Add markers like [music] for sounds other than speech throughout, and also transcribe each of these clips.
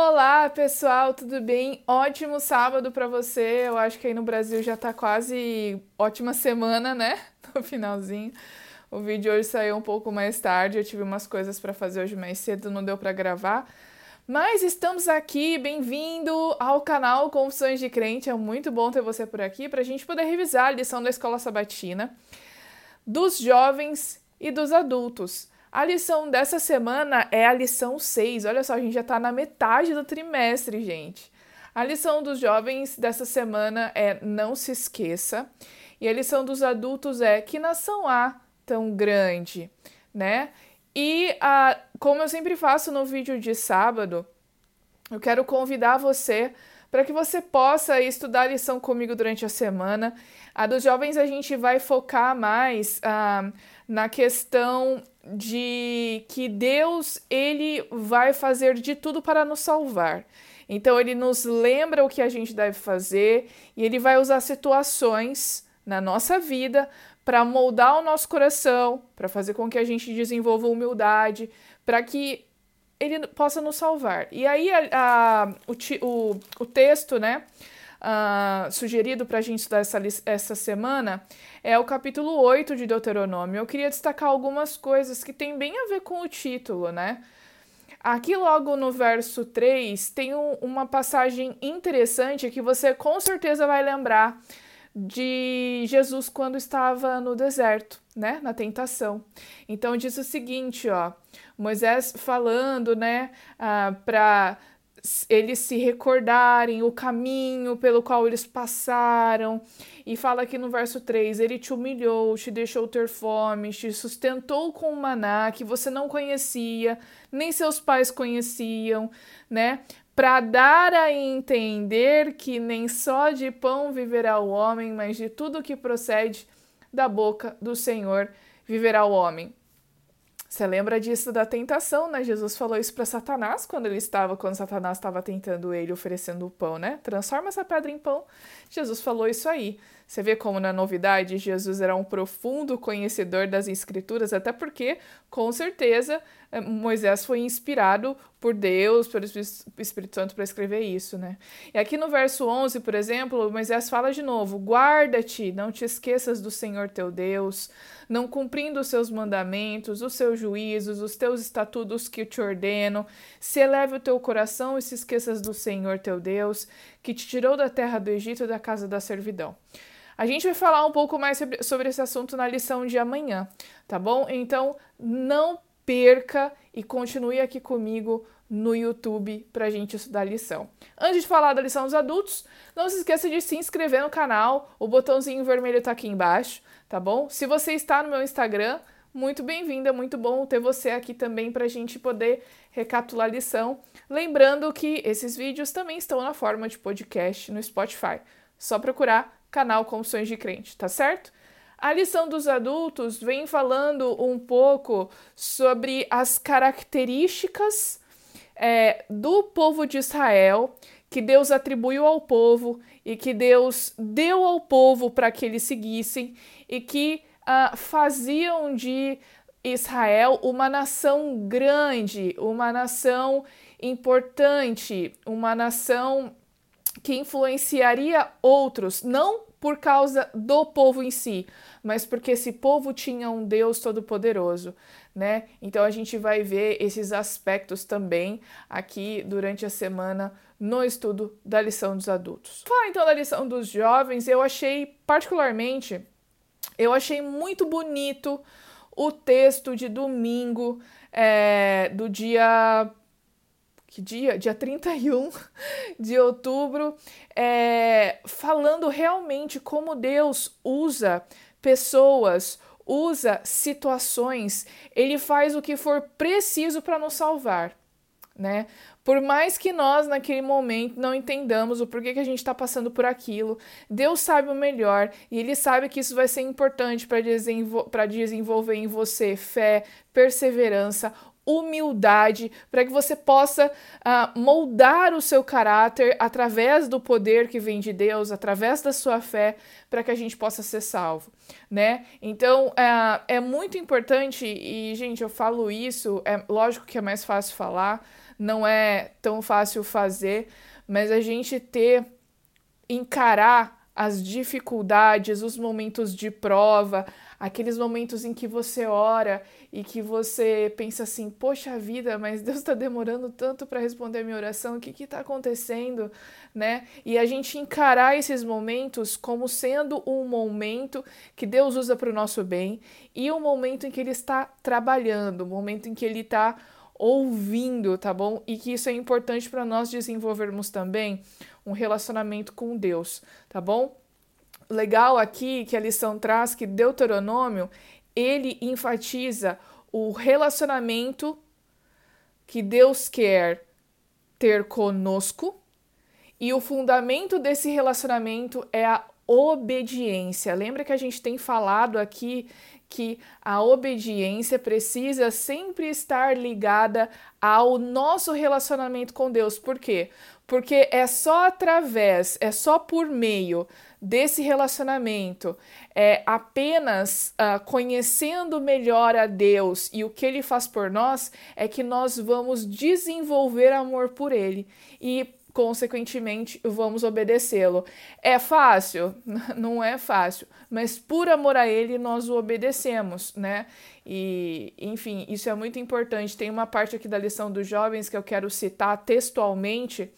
Olá, pessoal, tudo bem? Ótimo sábado para você. Eu acho que aí no Brasil já tá quase ótima semana, né? [laughs] No finalzinho. O vídeo hoje saiu um pouco mais tarde, eu tive umas coisas para fazer hoje mais cedo, não deu para gravar. Mas estamos aqui, bem-vindo ao canal Confissões de Crente. É muito bom ter você por aqui para a gente poder revisar a lição da escola sabatina dos jovens e dos adultos. A lição dessa semana é a lição 6. Olha só, a gente já está na metade do trimestre, gente. A lição dos jovens dessa semana é não se esqueça. E a lição dos adultos é que nação há tão grande, né? E a, como eu sempre faço no vídeo de sábado, eu quero convidar você para que você possa estudar a lição comigo durante a semana. A dos jovens a gente vai focar mais ah, na questão de que Deus ele vai fazer de tudo para nos salvar. Então ele nos lembra o que a gente deve fazer e ele vai usar situações na nossa vida para moldar o nosso coração, para fazer com que a gente desenvolva humildade, para que ele possa nos salvar. E aí a, a, o, o, o texto, né, uh, sugerido para a gente estudar essa, essa semana é o capítulo 8 de Deuteronômio. Eu queria destacar algumas coisas que tem bem a ver com o título, né? Aqui, logo no verso 3, tem um, uma passagem interessante que você com certeza vai lembrar de Jesus quando estava no deserto, né, na tentação. Então diz o seguinte, ó, Moisés falando, né, ah, para eles se recordarem o caminho pelo qual eles passaram. E fala aqui no verso 3: Ele te humilhou, te deixou ter fome, te sustentou com um maná que você não conhecia, nem seus pais conheciam, né? Para dar a entender que nem só de pão viverá o homem, mas de tudo que procede da boca do Senhor viverá o homem. Você lembra disso da tentação, né? Jesus falou isso para Satanás quando ele estava, quando Satanás estava tentando ele, oferecendo o pão, né? Transforma essa pedra em pão. Jesus falou isso aí. Você vê como na novidade Jesus era um profundo conhecedor das escrituras, até porque, com certeza, eh, Moisés foi inspirado por Deus, pelo Espírito Santo para escrever isso, né? E aqui no verso 11, por exemplo, Moisés fala de novo: "Guarda-te, não te esqueças do Senhor teu Deus, não cumprindo os seus mandamentos, os seus juízos, os teus estatutos que te ordeno, se eleve o teu coração e se esqueças do Senhor teu Deus, que te tirou da terra do Egito da casa da servidão." A gente vai falar um pouco mais sobre esse assunto na lição de amanhã, tá bom? Então, não perca e continue aqui comigo no YouTube para a gente estudar a lição. Antes de falar da lição dos adultos, não se esqueça de se inscrever no canal, o botãozinho vermelho está aqui embaixo, tá bom? Se você está no meu Instagram, muito bem-vinda, muito bom ter você aqui também para a gente poder recapitular a lição. Lembrando que esses vídeos também estão na forma de podcast no Spotify. Só procurar canal Confissões de Crente, tá certo? A lição dos adultos vem falando um pouco sobre as características é, do povo de Israel que Deus atribuiu ao povo e que Deus deu ao povo para que eles seguissem e que uh, faziam de Israel uma nação grande, uma nação importante, uma nação que influenciaria outros, não por causa do povo em si, mas porque esse povo tinha um Deus todo-poderoso, né? Então a gente vai ver esses aspectos também aqui durante a semana no estudo da lição dos adultos. Falar então da lição dos jovens, eu achei particularmente, eu achei muito bonito o texto de domingo é, do dia que dia? Dia 31 [laughs] de outubro, é, falando realmente como Deus usa pessoas, usa situações, ele faz o que for preciso para nos salvar, né? Por mais que nós naquele momento não entendamos o porquê que a gente está passando por aquilo, Deus sabe o melhor e Ele sabe que isso vai ser importante para desenvol desenvolver em você fé, perseverança, humildade, para que você possa uh, moldar o seu caráter através do poder que vem de Deus, através da sua fé, para que a gente possa ser salvo, né? Então uh, é muito importante, e gente, eu falo isso, é lógico que é mais fácil falar, não é tão fácil fazer, mas a gente ter, encarar as dificuldades, os momentos de prova, aqueles momentos em que você ora e que você pensa assim: poxa vida, mas Deus está demorando tanto para responder a minha oração, o que está acontecendo? Né? E a gente encarar esses momentos como sendo um momento que Deus usa para o nosso bem e um momento em que Ele está trabalhando, um momento em que Ele está ouvindo, tá bom? E que isso é importante para nós desenvolvermos também um relacionamento com Deus, tá bom? Legal aqui que a lição traz que Deuteronômio ele enfatiza o relacionamento que Deus quer ter conosco e o fundamento desse relacionamento é a obediência. Lembra que a gente tem falado aqui que a obediência precisa sempre estar ligada ao nosso relacionamento com Deus. Por quê? Porque é só através, é só por meio desse relacionamento, é apenas uh, conhecendo melhor a Deus e o que Ele faz por nós, é que nós vamos desenvolver amor por Ele. E consequentemente, vamos obedecê-lo. É fácil? [laughs] Não é fácil, mas por amor a ele nós o obedecemos, né? E, enfim, isso é muito importante. Tem uma parte aqui da lição dos jovens que eu quero citar textualmente,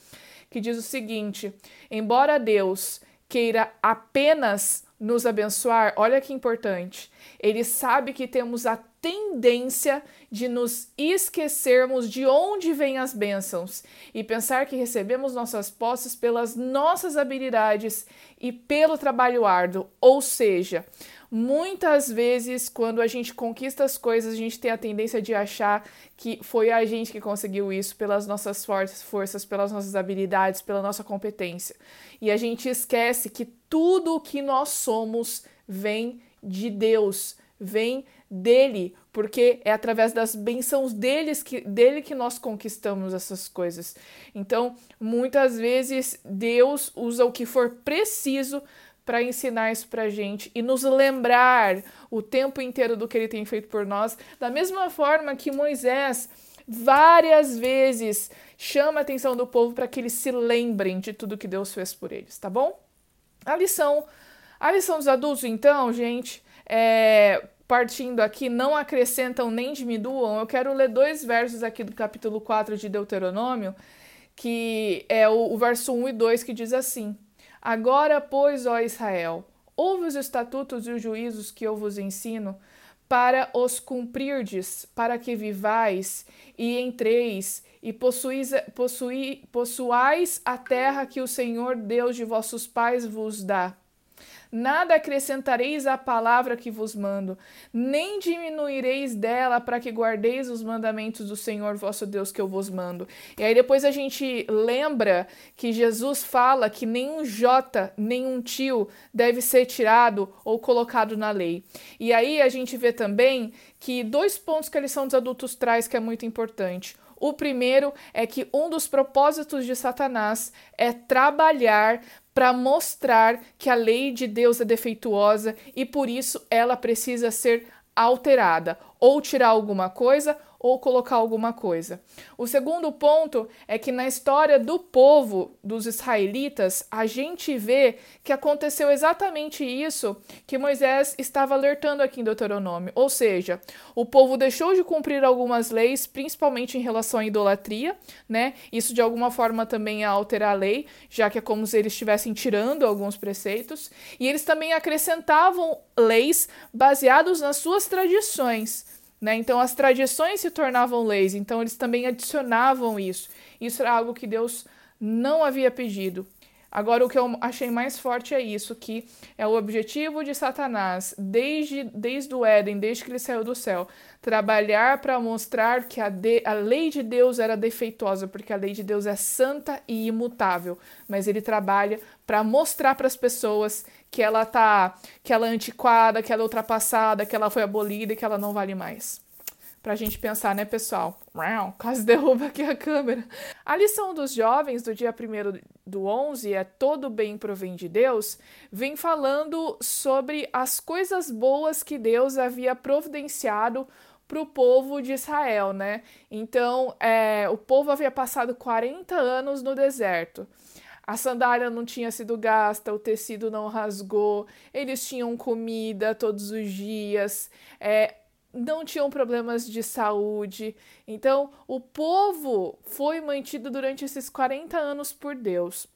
que diz o seguinte: Embora Deus queira apenas nos abençoar, olha que importante. Ele sabe que temos a tendência de nos esquecermos de onde vêm as bênçãos e pensar que recebemos nossas posses pelas nossas habilidades e pelo trabalho árduo. Ou seja, muitas vezes quando a gente conquista as coisas, a gente tem a tendência de achar que foi a gente que conseguiu isso pelas nossas forças, pelas nossas habilidades, pela nossa competência. E a gente esquece que tudo o que nós somos vem de Deus, vem dele, porque é através das bênçãos deles que, dele que nós conquistamos essas coisas. Então, muitas vezes Deus usa o que for preciso para ensinar isso para gente e nos lembrar o tempo inteiro do que ele tem feito por nós, da mesma forma que Moisés várias vezes chama a atenção do povo para que eles se lembrem de tudo que Deus fez por eles, tá bom? A lição, a lição dos adultos, então, gente, é, partindo aqui, não acrescentam nem diminuam. Eu quero ler dois versos aqui do capítulo 4 de Deuteronômio, que é o, o verso 1 e 2, que diz assim: Agora, pois, ó Israel, ouve os estatutos e os juízos que eu vos ensino, para os cumprirdes, para que vivais e entreis e possuís, possuí, possuais a terra que o Senhor Deus de vossos pais vos dá. Nada acrescentareis à palavra que vos mando, nem diminuireis dela para que guardeis os mandamentos do Senhor vosso Deus que eu vos mando. E aí depois a gente lembra que Jesus fala que nenhum jota, nenhum tio deve ser tirado ou colocado na lei. E aí a gente vê também que dois pontos que a lição dos adultos traz que é muito importante. O primeiro é que um dos propósitos de Satanás é trabalhar para mostrar que a lei de Deus é defeituosa e por isso ela precisa ser alterada, ou tirar alguma coisa ou colocar alguma coisa. O segundo ponto é que na história do povo dos israelitas, a gente vê que aconteceu exatamente isso que Moisés estava alertando aqui em Deuteronômio, ou seja, o povo deixou de cumprir algumas leis, principalmente em relação à idolatria, né? Isso de alguma forma também é alterar a lei, já que é como se eles estivessem tirando alguns preceitos, e eles também acrescentavam leis baseados nas suas tradições. Né? Então as tradições se tornavam leis, então eles também adicionavam isso. Isso era algo que Deus não havia pedido. Agora, o que eu achei mais forte é isso, que é o objetivo de Satanás, desde, desde o Éden, desde que ele saiu do céu, trabalhar para mostrar que a, de, a lei de Deus era defeituosa, porque a lei de Deus é santa e imutável, mas ele trabalha para mostrar para as pessoas que ela tá, que ela é antiquada, que ela é ultrapassada, que ela foi abolida e que ela não vale mais. Para a gente pensar, né, pessoal? Quase [laughs] derruba aqui a câmera. A lição dos jovens do dia 1 do 11 é Todo bem provém de Deus, vem falando sobre as coisas boas que Deus havia providenciado para o povo de Israel, né? Então, é, o povo havia passado 40 anos no deserto. A sandália não tinha sido gasta, o tecido não rasgou, eles tinham comida todos os dias, é, não tinham problemas de saúde. Então, o povo foi mantido durante esses 40 anos por Deus.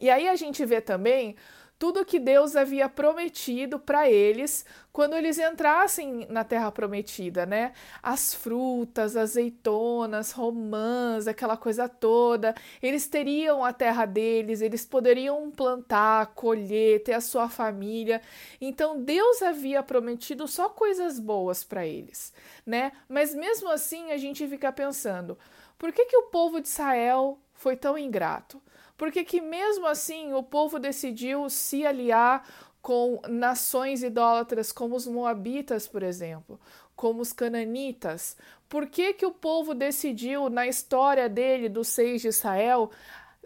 E aí a gente vê também tudo que Deus havia prometido para eles quando eles entrassem na terra prometida, né? As frutas, azeitonas, romãs, aquela coisa toda. Eles teriam a terra deles, eles poderiam plantar, colher, ter a sua família. Então Deus havia prometido só coisas boas para eles, né? Mas mesmo assim a gente fica pensando, por que que o povo de Israel foi tão ingrato? Porque que mesmo assim o povo decidiu se aliar com nações idólatras como os moabitas, por exemplo, como os cananitas. Por que, que o povo decidiu, na história dele, dos seis de Israel,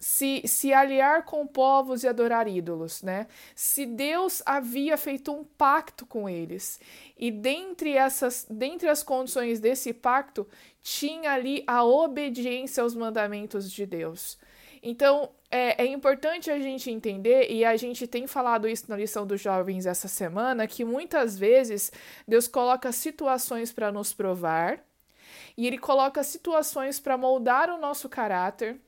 se, se aliar com povos e adorar ídolos, né? Se Deus havia feito um pacto com eles e dentre essas, dentre as condições desse pacto tinha ali a obediência aos mandamentos de Deus. Então, é, é, importante a gente entender, e a gente tem falado isso na lição dos jovens essa semana, que muitas vezes Deus coloca situações para nos provar, e Ele coloca situações para moldar o nosso caráter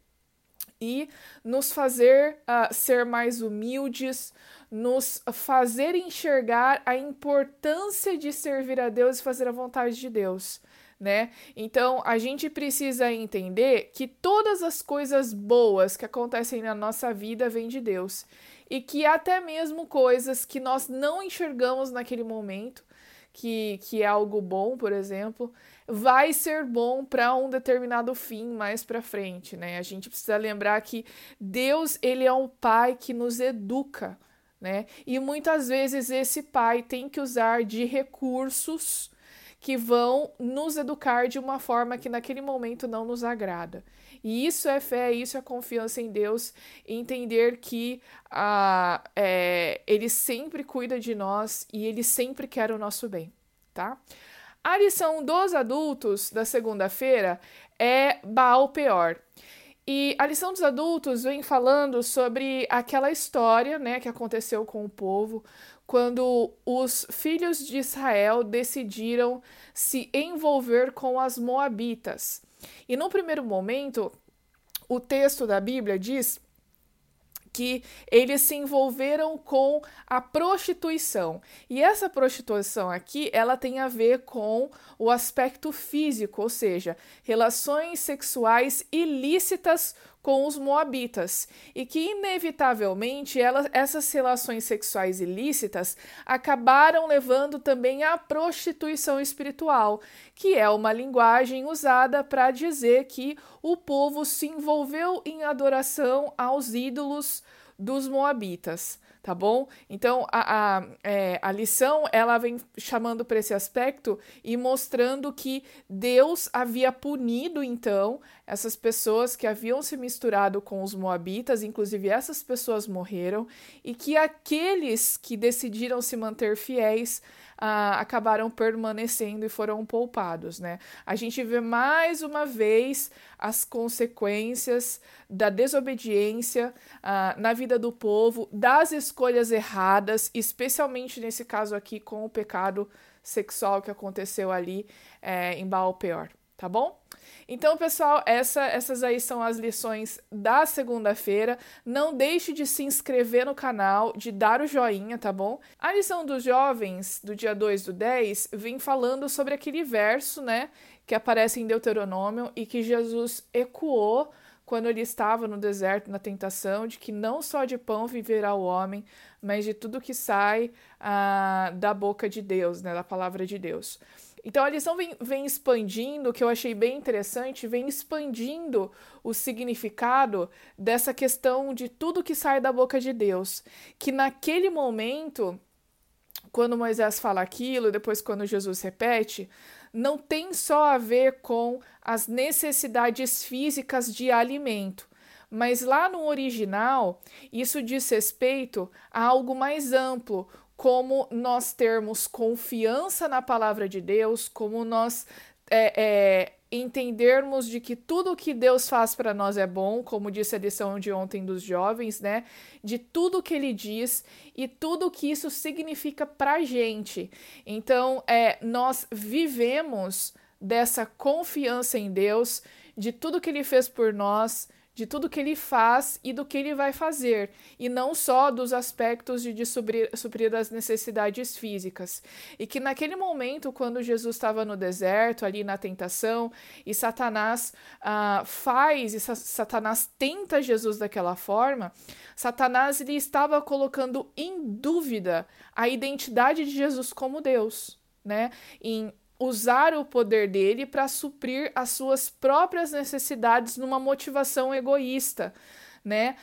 e nos fazer uh, ser mais humildes, nos fazer enxergar a importância de servir a Deus e fazer a vontade de Deus né? Então a gente precisa entender que todas as coisas boas que acontecem na nossa vida vêm de Deus e que até mesmo coisas que nós não enxergamos naquele momento, que, que é algo bom, por exemplo, vai ser bom para um determinado fim mais para frente, né? A gente precisa lembrar que Deus, ele é um pai que nos educa, né? E muitas vezes esse pai tem que usar de recursos que vão nos educar de uma forma que naquele momento não nos agrada. E isso é fé, isso é confiança em Deus, entender que ah, é, Ele sempre cuida de nós e Ele sempre quer o nosso bem, tá? A lição dos adultos da segunda-feira é Baal Peor. E a lição dos adultos vem falando sobre aquela história né, que aconteceu com o povo, quando os filhos de Israel decidiram se envolver com as Moabitas. E no primeiro momento, o texto da Bíblia diz que eles se envolveram com a prostituição. E essa prostituição aqui, ela tem a ver com o aspecto físico, ou seja, relações sexuais ilícitas com os moabitas, e que inevitavelmente essas relações sexuais ilícitas acabaram levando também à prostituição espiritual, que é uma linguagem usada para dizer que o povo se envolveu em adoração aos ídolos dos moabitas tá bom? Então a, a, é, a lição ela vem chamando para esse aspecto e mostrando que Deus havia punido então essas pessoas que haviam se misturado com os moabitas, inclusive essas pessoas morreram, e que aqueles que decidiram se manter fiéis ah, acabaram permanecendo e foram poupados, né? A gente vê mais uma vez as consequências da desobediência ah, na vida do povo, das erradas, especialmente nesse caso aqui com o pecado sexual que aconteceu ali é, em Baal Peor, tá bom? Então, pessoal, essa, essas aí são as lições da segunda-feira. Não deixe de se inscrever no canal, de dar o joinha, tá bom? A lição dos jovens, do dia 2 do 10, vem falando sobre aquele verso, né, que aparece em Deuteronômio e que Jesus ecoou quando ele estava no deserto na tentação de que não só de pão viverá o homem, mas de tudo que sai ah, da boca de Deus, né, da palavra de Deus. Então a lição vem, vem expandindo, que eu achei bem interessante, vem expandindo o significado dessa questão de tudo que sai da boca de Deus. Que naquele momento, quando Moisés fala aquilo, depois quando Jesus repete, não tem só a ver com as necessidades físicas de alimento, mas lá no original isso diz respeito a algo mais amplo, como nós termos confiança na palavra de Deus, como nós é, é, entendermos de que tudo que Deus faz para nós é bom, como disse a lição de ontem dos jovens, né? De tudo que Ele diz e tudo que isso significa para gente. Então, é, nós vivemos dessa confiança em Deus, de tudo que Ele fez por nós, de tudo que ele faz e do que ele vai fazer, e não só dos aspectos de, de suprir, suprir as necessidades físicas. E que naquele momento, quando Jesus estava no deserto, ali na tentação, e Satanás ah, faz, e Satanás tenta Jesus daquela forma, Satanás ele estava colocando em dúvida a identidade de Jesus como Deus. Né, em usar o poder dele para suprir as suas próprias necessidades numa motivação egoísta, né?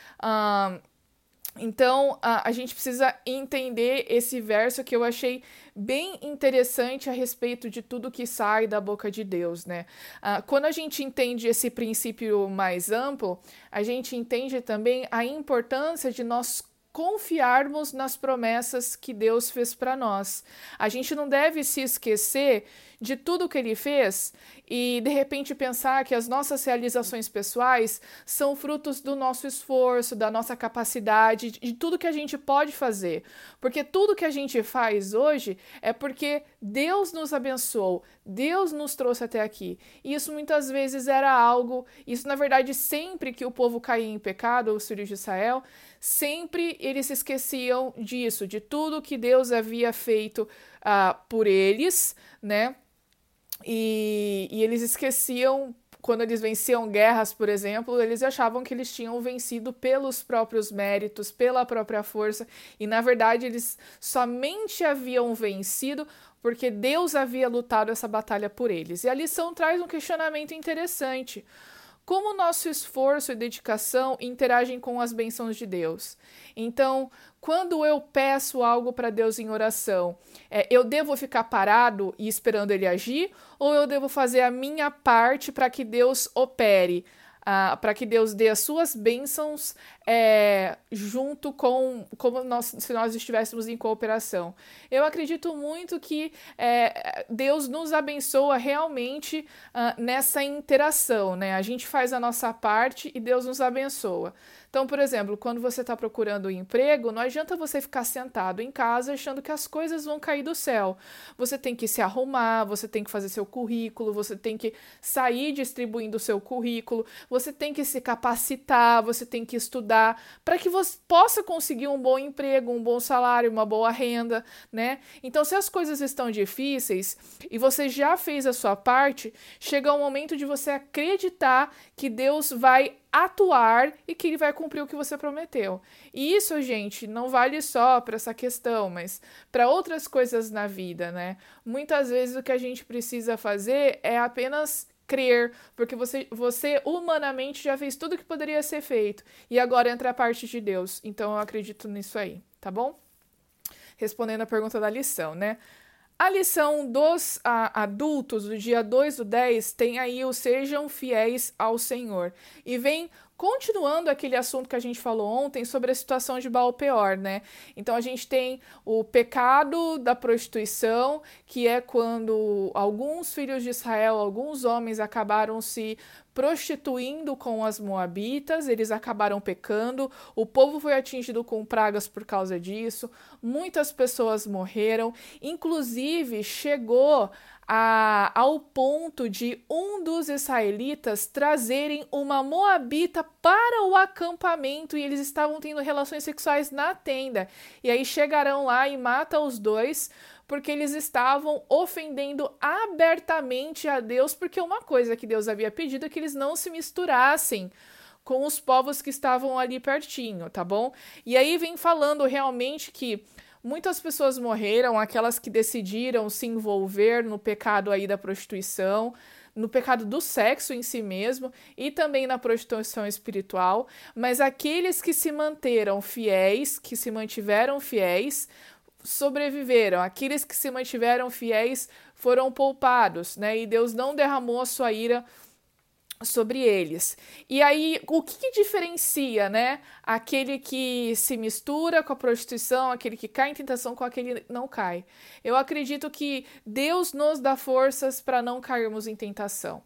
Então, a, a gente precisa entender esse verso que eu achei bem interessante a respeito de tudo que sai da boca de Deus, né? Uh, quando a gente entende esse princípio mais amplo, a gente entende também a importância de nós confiarmos nas promessas que Deus fez para nós. A gente não deve se esquecer de tudo que ele fez e de repente pensar que as nossas realizações pessoais são frutos do nosso esforço, da nossa capacidade, de tudo que a gente pode fazer. Porque tudo que a gente faz hoje é porque Deus nos abençoou, Deus nos trouxe até aqui. E isso muitas vezes era algo, isso na verdade sempre que o povo caía em pecado, os filhos de Israel, sempre eles se esqueciam disso, de tudo que Deus havia feito uh, por eles, né? E, e eles esqueciam quando eles venciam guerras, por exemplo, eles achavam que eles tinham vencido pelos próprios méritos, pela própria força, e na verdade eles somente haviam vencido porque Deus havia lutado essa batalha por eles. E a lição traz um questionamento interessante. Como nosso esforço e dedicação interagem com as bênçãos de Deus? Então, quando eu peço algo para Deus em oração, é, eu devo ficar parado e esperando Ele agir? Ou eu devo fazer a minha parte para que Deus opere? para que Deus dê as suas bênçãos é, junto com como nós, se nós estivéssemos em cooperação. Eu acredito muito que é, Deus nos abençoa realmente ah, nessa interação, né? A gente faz a nossa parte e Deus nos abençoa. Então, por exemplo, quando você está procurando um emprego, não adianta você ficar sentado em casa achando que as coisas vão cair do céu. Você tem que se arrumar, você tem que fazer seu currículo, você tem que sair distribuindo o seu currículo, você tem que se capacitar, você tem que estudar para que você possa conseguir um bom emprego, um bom salário, uma boa renda, né? Então, se as coisas estão difíceis e você já fez a sua parte, chega o momento de você acreditar que Deus vai atuar e que ele vai cumprir o que você prometeu. E isso, gente, não vale só para essa questão, mas para outras coisas na vida, né? Muitas vezes o que a gente precisa fazer é apenas crer, porque você, você humanamente já fez tudo que poderia ser feito e agora entra a parte de Deus. Então eu acredito nisso aí, tá bom? Respondendo a pergunta da lição, né? A lição dos a, adultos do dia 2 do 10 tem aí o sejam fiéis ao Senhor. E vem continuando aquele assunto que a gente falou ontem sobre a situação de Baal Peor, né? Então a gente tem o pecado da prostituição, que é quando alguns filhos de Israel, alguns homens acabaram se prostituindo com as moabitas, eles acabaram pecando, o povo foi atingido com pragas por causa disso, muitas pessoas morreram, inclusive chegou a, ao ponto de um dos israelitas trazerem uma moabita para o acampamento e eles estavam tendo relações sexuais na tenda. E aí chegarão lá e matam os dois porque eles estavam ofendendo abertamente a Deus, porque uma coisa que Deus havia pedido é que eles não se misturassem com os povos que estavam ali pertinho, tá bom? E aí vem falando realmente que Muitas pessoas morreram, aquelas que decidiram se envolver no pecado aí da prostituição, no pecado do sexo em si mesmo e também na prostituição espiritual, mas aqueles que se manteram fiéis, que se mantiveram fiéis, sobreviveram. Aqueles que se mantiveram fiéis foram poupados, né? E Deus não derramou a sua ira sobre eles. E aí, o que, que, diferencia, né, aquele que se mistura com a prostituição, aquele que cai em tentação com aquele que não cai? Eu acredito que Deus nos dá forças para não cairmos em tentação.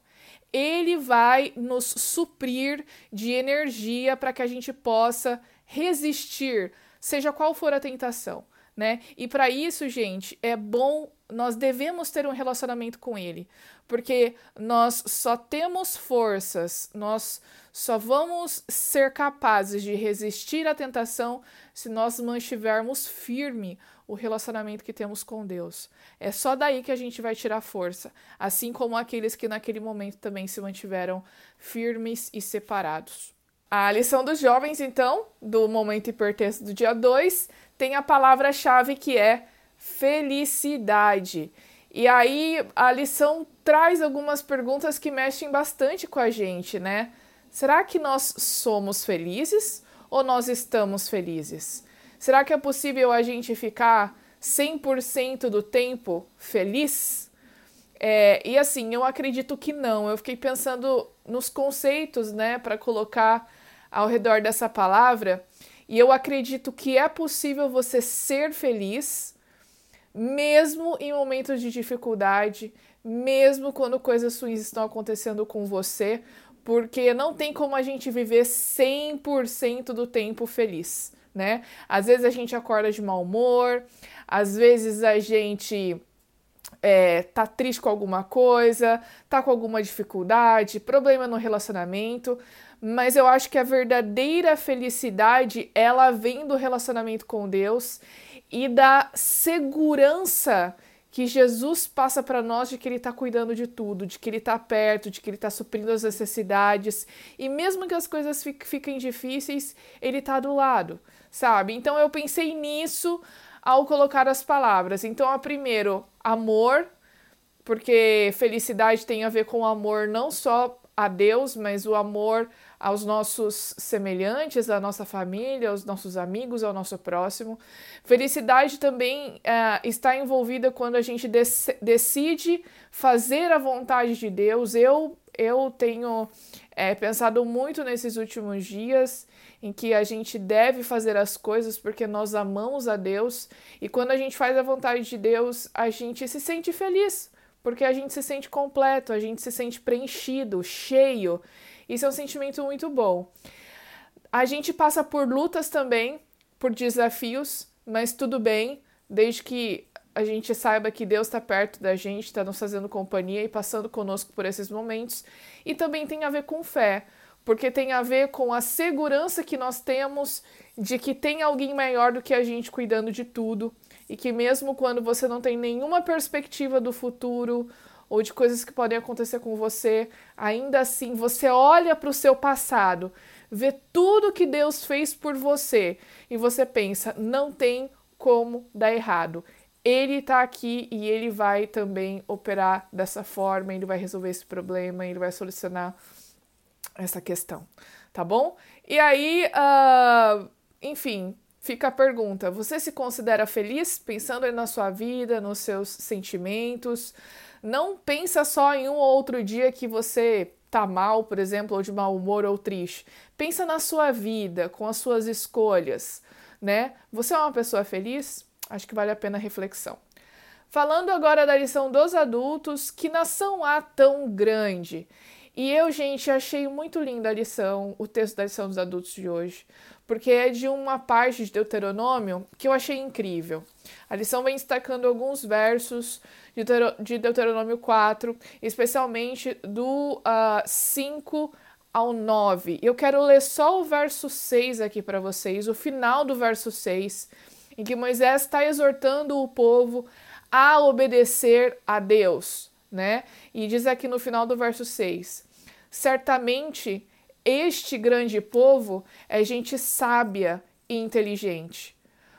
Ele vai nos suprir de energia para que a gente possa resistir, seja qual for a tentação né? E para isso, gente, é bom, nós devemos ter um relacionamento com ele, porque nós só temos forças, nós só vamos ser capazes de resistir à tentação se nós mantivermos firme o relacionamento que temos com Deus. É só daí que a gente vai tirar força, assim como aqueles que naquele momento também se mantiveram firmes e separados. A lição dos jovens, então, do momento hipertenso do dia 2, tem a palavra-chave que é felicidade. E aí a lição traz algumas perguntas que mexem bastante com a gente, né? Será que nós somos felizes ou nós estamos felizes? Será que é possível a gente ficar 100% do tempo feliz? É, e assim, eu acredito que não. Eu fiquei pensando nos conceitos, né, para colocar ao redor dessa palavra. E eu acredito que é possível você ser feliz, mesmo em momentos de dificuldade, mesmo quando coisas ruins estão acontecendo com você, porque não tem como a gente viver 100% do tempo feliz, né? Às vezes a gente acorda de mau humor, às vezes a gente é, tá triste com alguma coisa, tá com alguma dificuldade, problema no relacionamento, mas eu acho que a verdadeira felicidade ela vem do relacionamento com Deus e da segurança que Jesus passa para nós de que Ele está cuidando de tudo, de que Ele está perto, de que Ele está suprindo as necessidades e mesmo que as coisas fiquem difíceis, Ele está do lado, sabe? Então eu pensei nisso ao colocar as palavras. Então, a primeiro, amor, porque felicidade tem a ver com amor não só a Deus, mas o amor aos nossos semelhantes, à nossa família, aos nossos amigos, ao nosso próximo. Felicidade também é, está envolvida quando a gente dec decide fazer a vontade de Deus. Eu, eu tenho é, pensado muito nesses últimos dias em que a gente deve fazer as coisas porque nós amamos a Deus e quando a gente faz a vontade de Deus, a gente se sente feliz, porque a gente se sente completo, a gente se sente preenchido, cheio. Isso é um sentimento muito bom. A gente passa por lutas também, por desafios, mas tudo bem, desde que a gente saiba que Deus está perto da gente, está nos fazendo companhia e passando conosco por esses momentos. E também tem a ver com fé, porque tem a ver com a segurança que nós temos de que tem alguém maior do que a gente cuidando de tudo e que mesmo quando você não tem nenhuma perspectiva do futuro ou de coisas que podem acontecer com você, ainda assim você olha para o seu passado, vê tudo que Deus fez por você e você pensa: não tem como dar errado. Ele está aqui e ele vai também operar dessa forma, ele vai resolver esse problema, ele vai solucionar essa questão, tá bom? E aí, uh, enfim, fica a pergunta: você se considera feliz pensando na sua vida, nos seus sentimentos? Não pensa só em um ou outro dia que você tá mal, por exemplo, ou de mau humor ou triste. Pensa na sua vida, com as suas escolhas, né? Você é uma pessoa feliz? Acho que vale a pena a reflexão. Falando agora da lição dos adultos, que nação há tão grande? E eu, gente, achei muito linda a lição, o texto da lição dos adultos de hoje, porque é de uma parte de Deuteronômio que eu achei incrível. A lição vem destacando alguns versos de Deuteronômio 4, especialmente do uh, ah, 5 ao 9. Eu quero ler só o verso 6 aqui para vocês, o final do verso 6, em que Moisés está exortando o povo a obedecer a Deus, né? E diz aqui no final do verso 6: Certamente este grande povo é gente sábia e inteligente.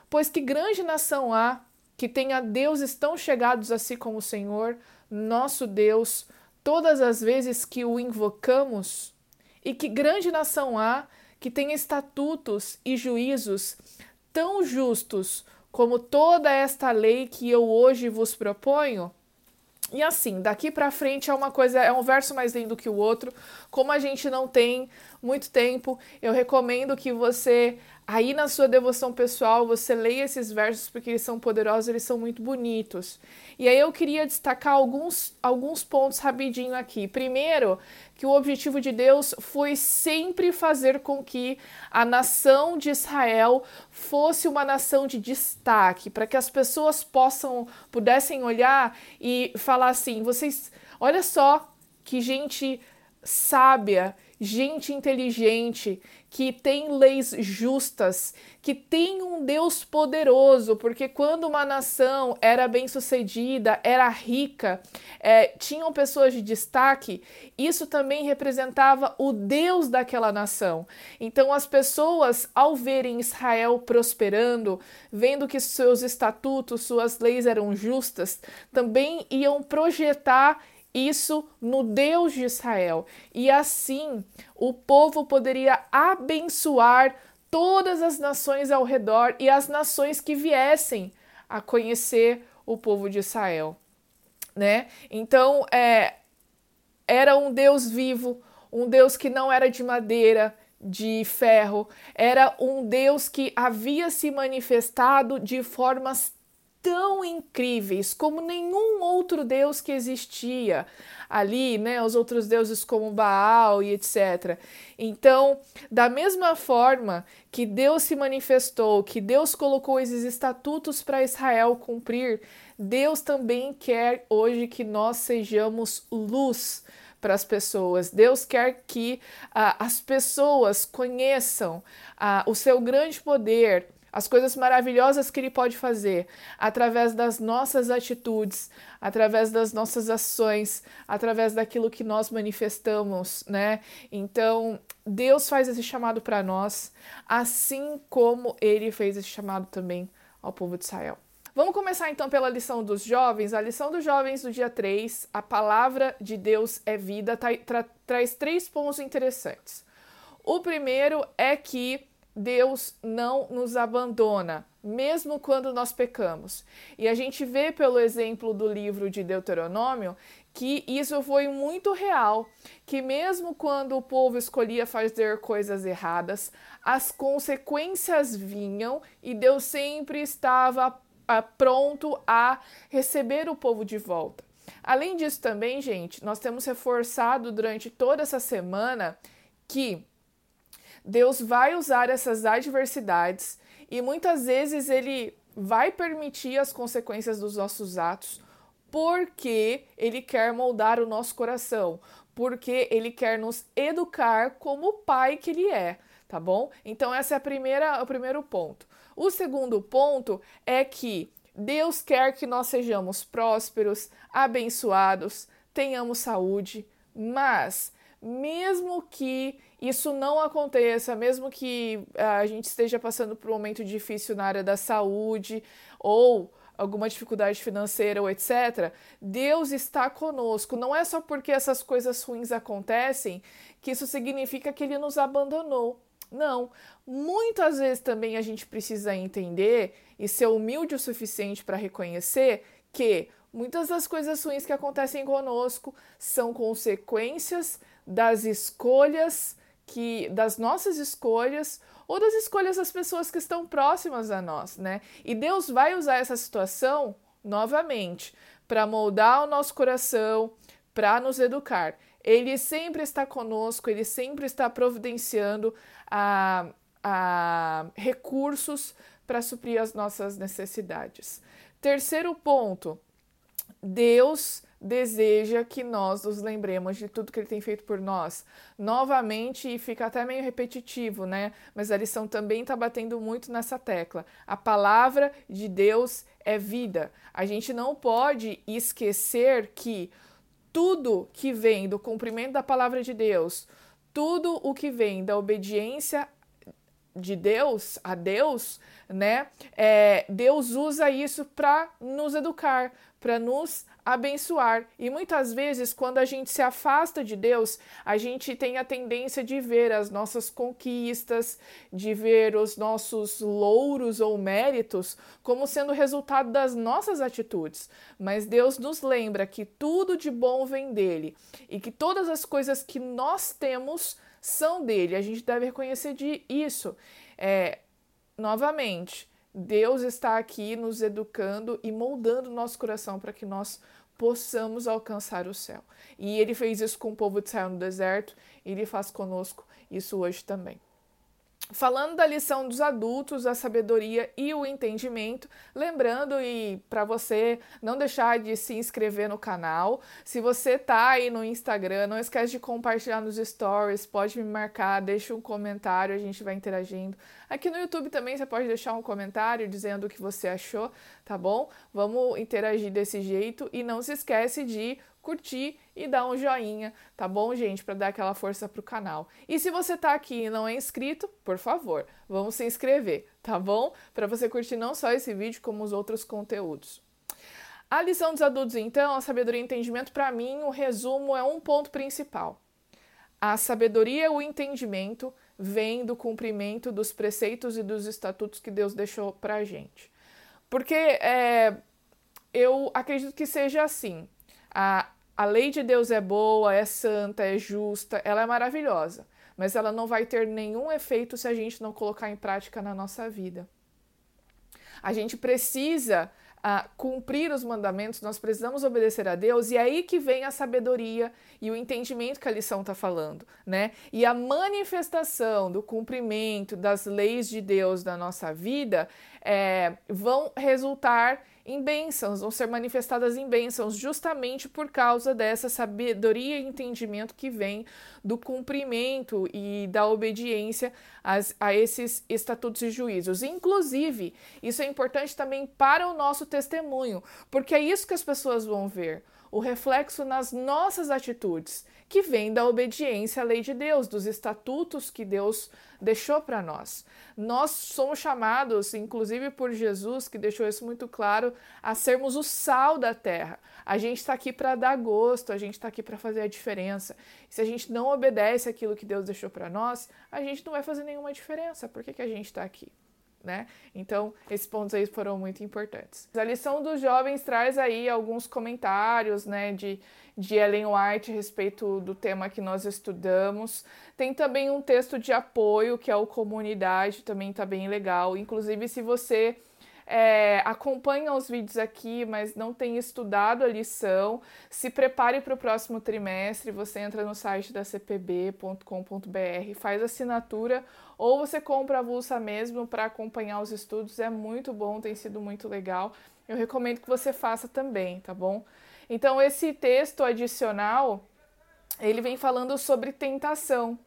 Pois que grande nação há que tenha deuses tão chegados a si como o Senhor, nosso Deus, todas as vezes que o invocamos? E que grande nação há que tenha estatutos e juízos tão justos como toda esta lei que eu hoje vos proponho? E assim, daqui para frente é uma coisa, é um verso mais lindo que o outro. Como a gente não tem muito tempo, eu recomendo que você aí na sua devoção pessoal você leia esses versos porque eles são poderosos, eles são muito bonitos. E aí eu queria destacar alguns alguns pontos rapidinho aqui. Primeiro, que o objetivo de Deus foi sempre fazer com que a nação de Israel fosse uma nação de destaque, para que as pessoas possam pudessem olhar e falar assim: vocês, olha só que gente sábia, gente inteligente, que tem leis justas, que tem um Deus poderoso, porque quando uma nação era bem sucedida, era rica, é, tinham pessoas de destaque, isso também representava o Deus daquela nação. Então as pessoas, ao verem Israel prosperando, vendo que seus estatutos, suas leis eram justas, também iam projetar isso no Deus de Israel. E assim o povo poderia abençoar todas as nações ao redor e as nações que viessem a conhecer o povo de Israel, né? Então, é, era um Deus vivo, um Deus que não era de madeira, de ferro, era um Deus que havia se manifestado de formas tão incríveis como nenhum outro deus que existia ali, né? Os outros deuses como Baal e etc. Então, da mesma forma que Deus se manifestou, que Deus colocou esses estatutos para Israel cumprir, Deus também quer hoje que nós sejamos luz para as pessoas. Deus quer que uh, as pessoas conheçam uh, o seu grande poder, as coisas maravilhosas que Ele pode fazer através das nossas atitudes, através das nossas ações, através daquilo que nós manifestamos, né? Então, Deus faz esse chamado para nós, assim como Ele fez esse chamado também ao povo de Israel. Vamos começar então pela lição dos jovens. A lição dos jovens do dia 3, a palavra de Deus é vida, tra tra traz três pontos interessantes. O primeiro é que Deus não nos abandona, mesmo quando nós pecamos. E a gente vê pelo exemplo do livro de Deuteronômio que isso foi muito real, que mesmo quando o povo escolhia fazer coisas erradas, as consequências vinham e Deus sempre estava a, pronto a receber o povo de volta. Além disso também, gente, nós temos reforçado durante toda essa semana que Deus vai usar essas adversidades e muitas vezes ele vai permitir as consequências dos nossos atos porque ele quer moldar o nosso coração, porque ele quer nos educar como o pai que ele é, tá bom? Então essa é a primeira, o primeiro ponto. O segundo ponto é que Deus quer que nós sejamos prósperos, abençoados, tenhamos saúde, mas mesmo que isso não aconteça, mesmo que ah, a gente esteja passando por um momento difícil na área da saúde ou alguma dificuldade financeira ou etc., Deus está conosco. Não é só porque essas coisas ruins acontecem que isso significa que Ele nos abandonou. Não. Muitas vezes também a gente precisa entender e ser humilde o suficiente para reconhecer que muitas das coisas ruins que acontecem conosco são consequências das escolhas que das nossas escolhas ou das escolhas das pessoas que estão próximas a nós, né? E Deus vai usar essa situação novamente para moldar o nosso coração, para nos educar. Ele sempre está conosco, ele sempre está providenciando a, a recursos para suprir as nossas necessidades. Terceiro ponto, Deus deseja que nós nos lembremos de tudo que ele tem feito por nós. Novamente, e fica até meio repetitivo, né? Mas a lição também está batendo muito nessa tecla. A palavra de Deus é vida. A gente não pode esquecer que tudo que vem do cumprimento da palavra de Deus, tudo o que vem da obediência de Deus, a Deus, né? É, Deus usa isso para nos educar, para nos abençoar. E muitas vezes, quando a gente se afasta de Deus, a gente tem a tendência de ver as nossas conquistas, de ver os nossos louros ou méritos como sendo resultado das nossas atitudes. Mas Deus nos lembra que tudo de bom vem dele e que todas as coisas que nós temos são dele. A gente deve reconhecer de isso. É, novamente, Deus está aqui nos educando e moldando nosso coração para que nós possamos alcançar o céu. E ele fez isso com o povo de Israel no deserto, e ele faz conosco isso hoje também. Falando da lição dos adultos, a sabedoria e o entendimento, lembrando e para você não deixar de se inscrever no canal. Se você tá aí no Instagram, não esquece de compartilhar nos stories, pode me marcar, deixa um comentário, a gente vai interagindo. Aqui no YouTube também você pode deixar um comentário dizendo o que você achou, tá bom? Vamos interagir desse jeito e não se esquece de curtir e dar um joinha, tá bom, gente, para dar aquela força pro canal. E se você tá aqui e não é inscrito, por favor, vamos se inscrever, tá bom? Para você curtir não só esse vídeo, como os outros conteúdos. A lição dos adultos, então, a sabedoria e entendimento, para mim, o resumo é um ponto principal. A sabedoria e o entendimento vêm do cumprimento dos preceitos e dos estatutos que Deus deixou para a gente. Porque é, eu acredito que seja assim. A, a lei de Deus é boa, é santa, é justa, ela é maravilhosa, mas ela não vai ter nenhum efeito se a gente não colocar em prática na nossa vida. A gente precisa uh, cumprir os mandamentos, nós precisamos obedecer a Deus, e é aí que vem a sabedoria e o entendimento que a lição está falando, né? E a manifestação do cumprimento das leis de Deus na nossa vida é, vão resultar em bênçãos, vão ser manifestadas em bênçãos, justamente por causa dessa sabedoria e entendimento que vem do cumprimento e da obediência as, a esses estatutos e juízos. Inclusive, isso é importante também para o nosso testemunho, porque é isso que as pessoas vão ver o reflexo nas nossas atitudes, que vem da obediência à lei de Deus, dos estatutos que Deus deixou para nós. Nós somos chamados, inclusive por Jesus, que deixou isso muito claro, a sermos o sal da terra. A gente está aqui para dar gosto, a gente está aqui para fazer a diferença. Se a gente não obedece aquilo que Deus deixou para nós, a gente não vai fazer nenhuma diferença. Por que, que a gente está aqui? Né? Então, esses pontos aí foram muito importantes. A lição dos jovens traz aí alguns comentários, né, de, de Ellen White a respeito do tema que nós estudamos. Tem também um texto de apoio, que é o Comunidade, também tá bem legal. Inclusive, se você é, acompanha os vídeos aqui, mas não tem estudado a lição, se prepare para o próximo trimestre. Você entra no site da cpb.com.br, faz assinatura ou você compra a avulsa mesmo para acompanhar os estudos. É muito bom, tem sido muito legal. Eu recomendo que você faça também, tá bom? Então, esse texto adicional ele vem falando sobre tentação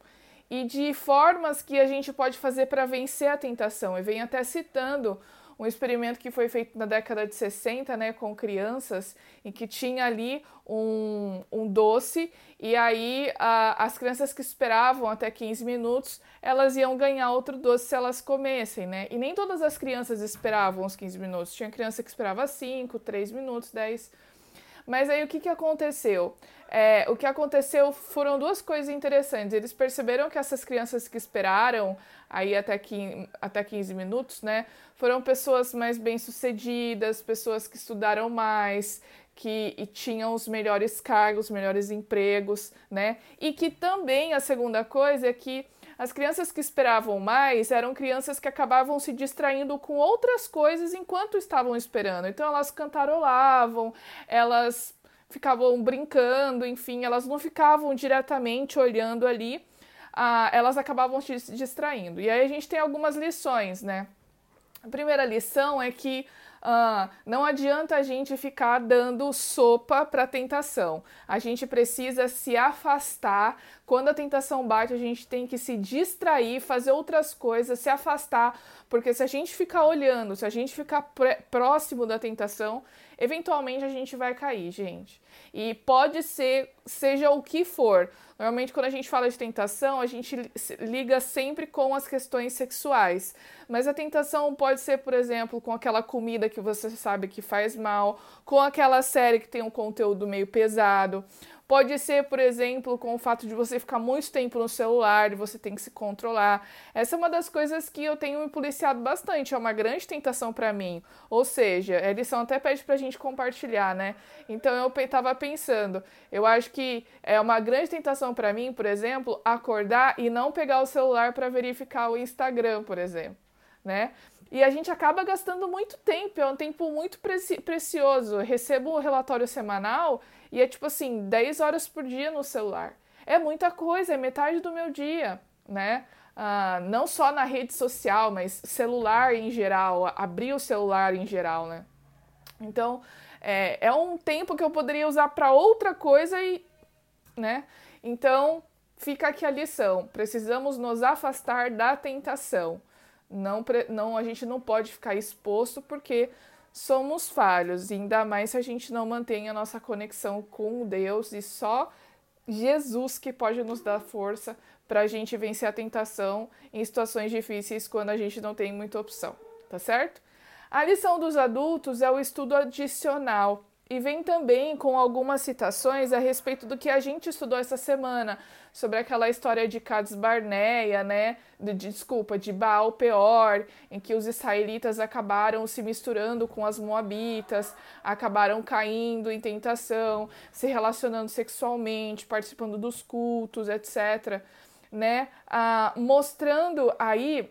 e de formas que a gente pode fazer para vencer a tentação. E vem até citando um experimento que foi feito na década de 60, né, com crianças, em que tinha ali um, um doce, e aí a, as crianças que esperavam até 15 minutos, elas iam ganhar outro doce se elas comessem, né? E nem todas as crianças esperavam os 15 minutos, tinha criança que esperava 5, 3 minutos, 10 mas aí o que, que aconteceu? É, o que aconteceu foram duas coisas interessantes. Eles perceberam que essas crianças que esperaram aí até 15, até 15 minutos, né, foram pessoas mais bem-sucedidas, pessoas que estudaram mais, que e tinham os melhores cargos, melhores empregos, né? E que também a segunda coisa é que as crianças que esperavam mais eram crianças que acabavam se distraindo com outras coisas enquanto estavam esperando. Então elas cantarolavam, elas ficavam brincando, enfim, elas não ficavam diretamente olhando ali, ah, elas acabavam se distraindo. E aí a gente tem algumas lições, né? A primeira lição é que ah, não adianta a gente ficar dando sopa para a tentação. A gente precisa se afastar. Quando a tentação bate, a gente tem que se distrair, fazer outras coisas, se afastar, porque se a gente ficar olhando, se a gente ficar próximo da tentação, eventualmente a gente vai cair, gente. E pode ser seja o que for. Normalmente, quando a gente fala de tentação, a gente liga sempre com as questões sexuais. Mas a tentação pode ser, por exemplo, com aquela comida que você sabe que faz mal, com aquela série que tem um conteúdo meio pesado, Pode ser, por exemplo, com o fato de você ficar muito tempo no celular e você tem que se controlar. Essa é uma das coisas que eu tenho me policiado bastante, é uma grande tentação para mim. Ou seja, a lição até pede pra gente compartilhar, né? Então eu estava pensando, eu acho que é uma grande tentação para mim, por exemplo, acordar e não pegar o celular para verificar o Instagram, por exemplo, né? E a gente acaba gastando muito tempo, é um tempo muito preci precioso. Recebo um relatório semanal e é tipo assim, 10 horas por dia no celular. É muita coisa, é metade do meu dia, né? Ah, não só na rede social, mas celular em geral, abrir o celular em geral, né? Então, é, é um tempo que eu poderia usar para outra coisa e, né? Então, fica aqui a lição: precisamos nos afastar da tentação. Não, não, a gente não pode ficar exposto porque somos falhos, ainda mais se a gente não mantém a nossa conexão com Deus e só Jesus que pode nos dar força para a gente vencer a tentação em situações difíceis quando a gente não tem muita opção, tá certo? A lição dos adultos é o estudo adicional e vem também com algumas citações a respeito do que a gente estudou essa semana, sobre aquela história de Cades Barneia, né? De, desculpa, de Baal Peor, em que os israelitas acabaram se misturando com as moabitas, acabaram caindo em tentação, se relacionando sexualmente, participando dos cultos, etc. Né? Ah, mostrando aí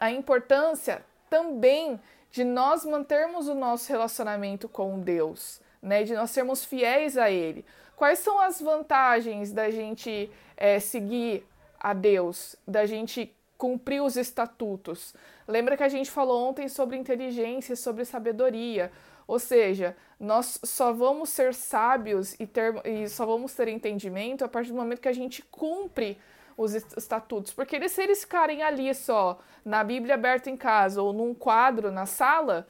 a importância também de nós mantermos o nosso relacionamento com Deus, né? De nós sermos fiéis a Ele. Quais são as vantagens da gente é, seguir a Deus, da gente cumprir os estatutos? Lembra que a gente falou ontem sobre inteligência, sobre sabedoria. Ou seja, nós só vamos ser sábios e, ter, e só vamos ter entendimento a partir do momento que a gente cumpre os estatutos. Porque eles, se eles ficarem ali só, na Bíblia aberta em casa ou num quadro na sala,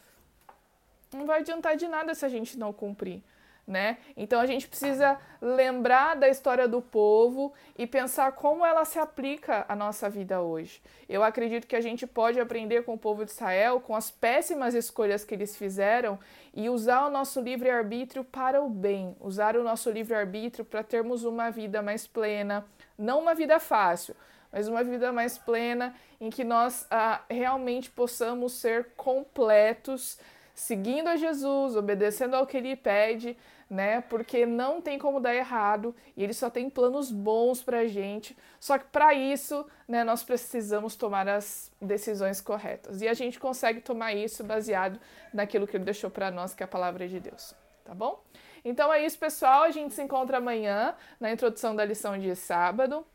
não vai adiantar de nada se a gente não cumprir. Né? Então a gente precisa lembrar da história do povo e pensar como ela se aplica à nossa vida hoje. Eu acredito que a gente pode aprender com o povo de Israel, com as péssimas escolhas que eles fizeram e usar o nosso livre-arbítrio para o bem, usar o nosso livre-arbítrio para termos uma vida mais plena, não uma vida fácil, mas uma vida mais plena em que nós ah, realmente possamos ser completos, seguindo a Jesus, obedecendo ao que Ele pede, né? Porque não tem como dar errado e Ele só tem planos bons para a gente. Só que para isso, né, nós precisamos tomar as decisões corretas e a gente consegue tomar isso baseado naquilo que Ele deixou para nós, que é a palavra de Deus, tá bom? Então é isso, pessoal. A gente se encontra amanhã na introdução da lição de sábado.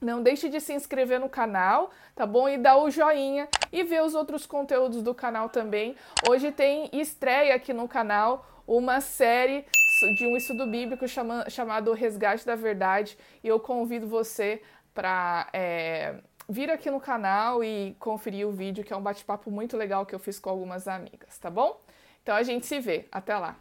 Não deixe de se inscrever no canal, tá bom? E dar o joinha e ver os outros conteúdos do canal também. Hoje tem estreia aqui no canal uma série de um estudo bíblico chama, chamado Resgate da Verdade e eu convido você para é, vir aqui no canal e conferir o vídeo, que é um bate-papo muito legal que eu fiz com algumas amigas, tá bom? Então a gente se vê. Até lá!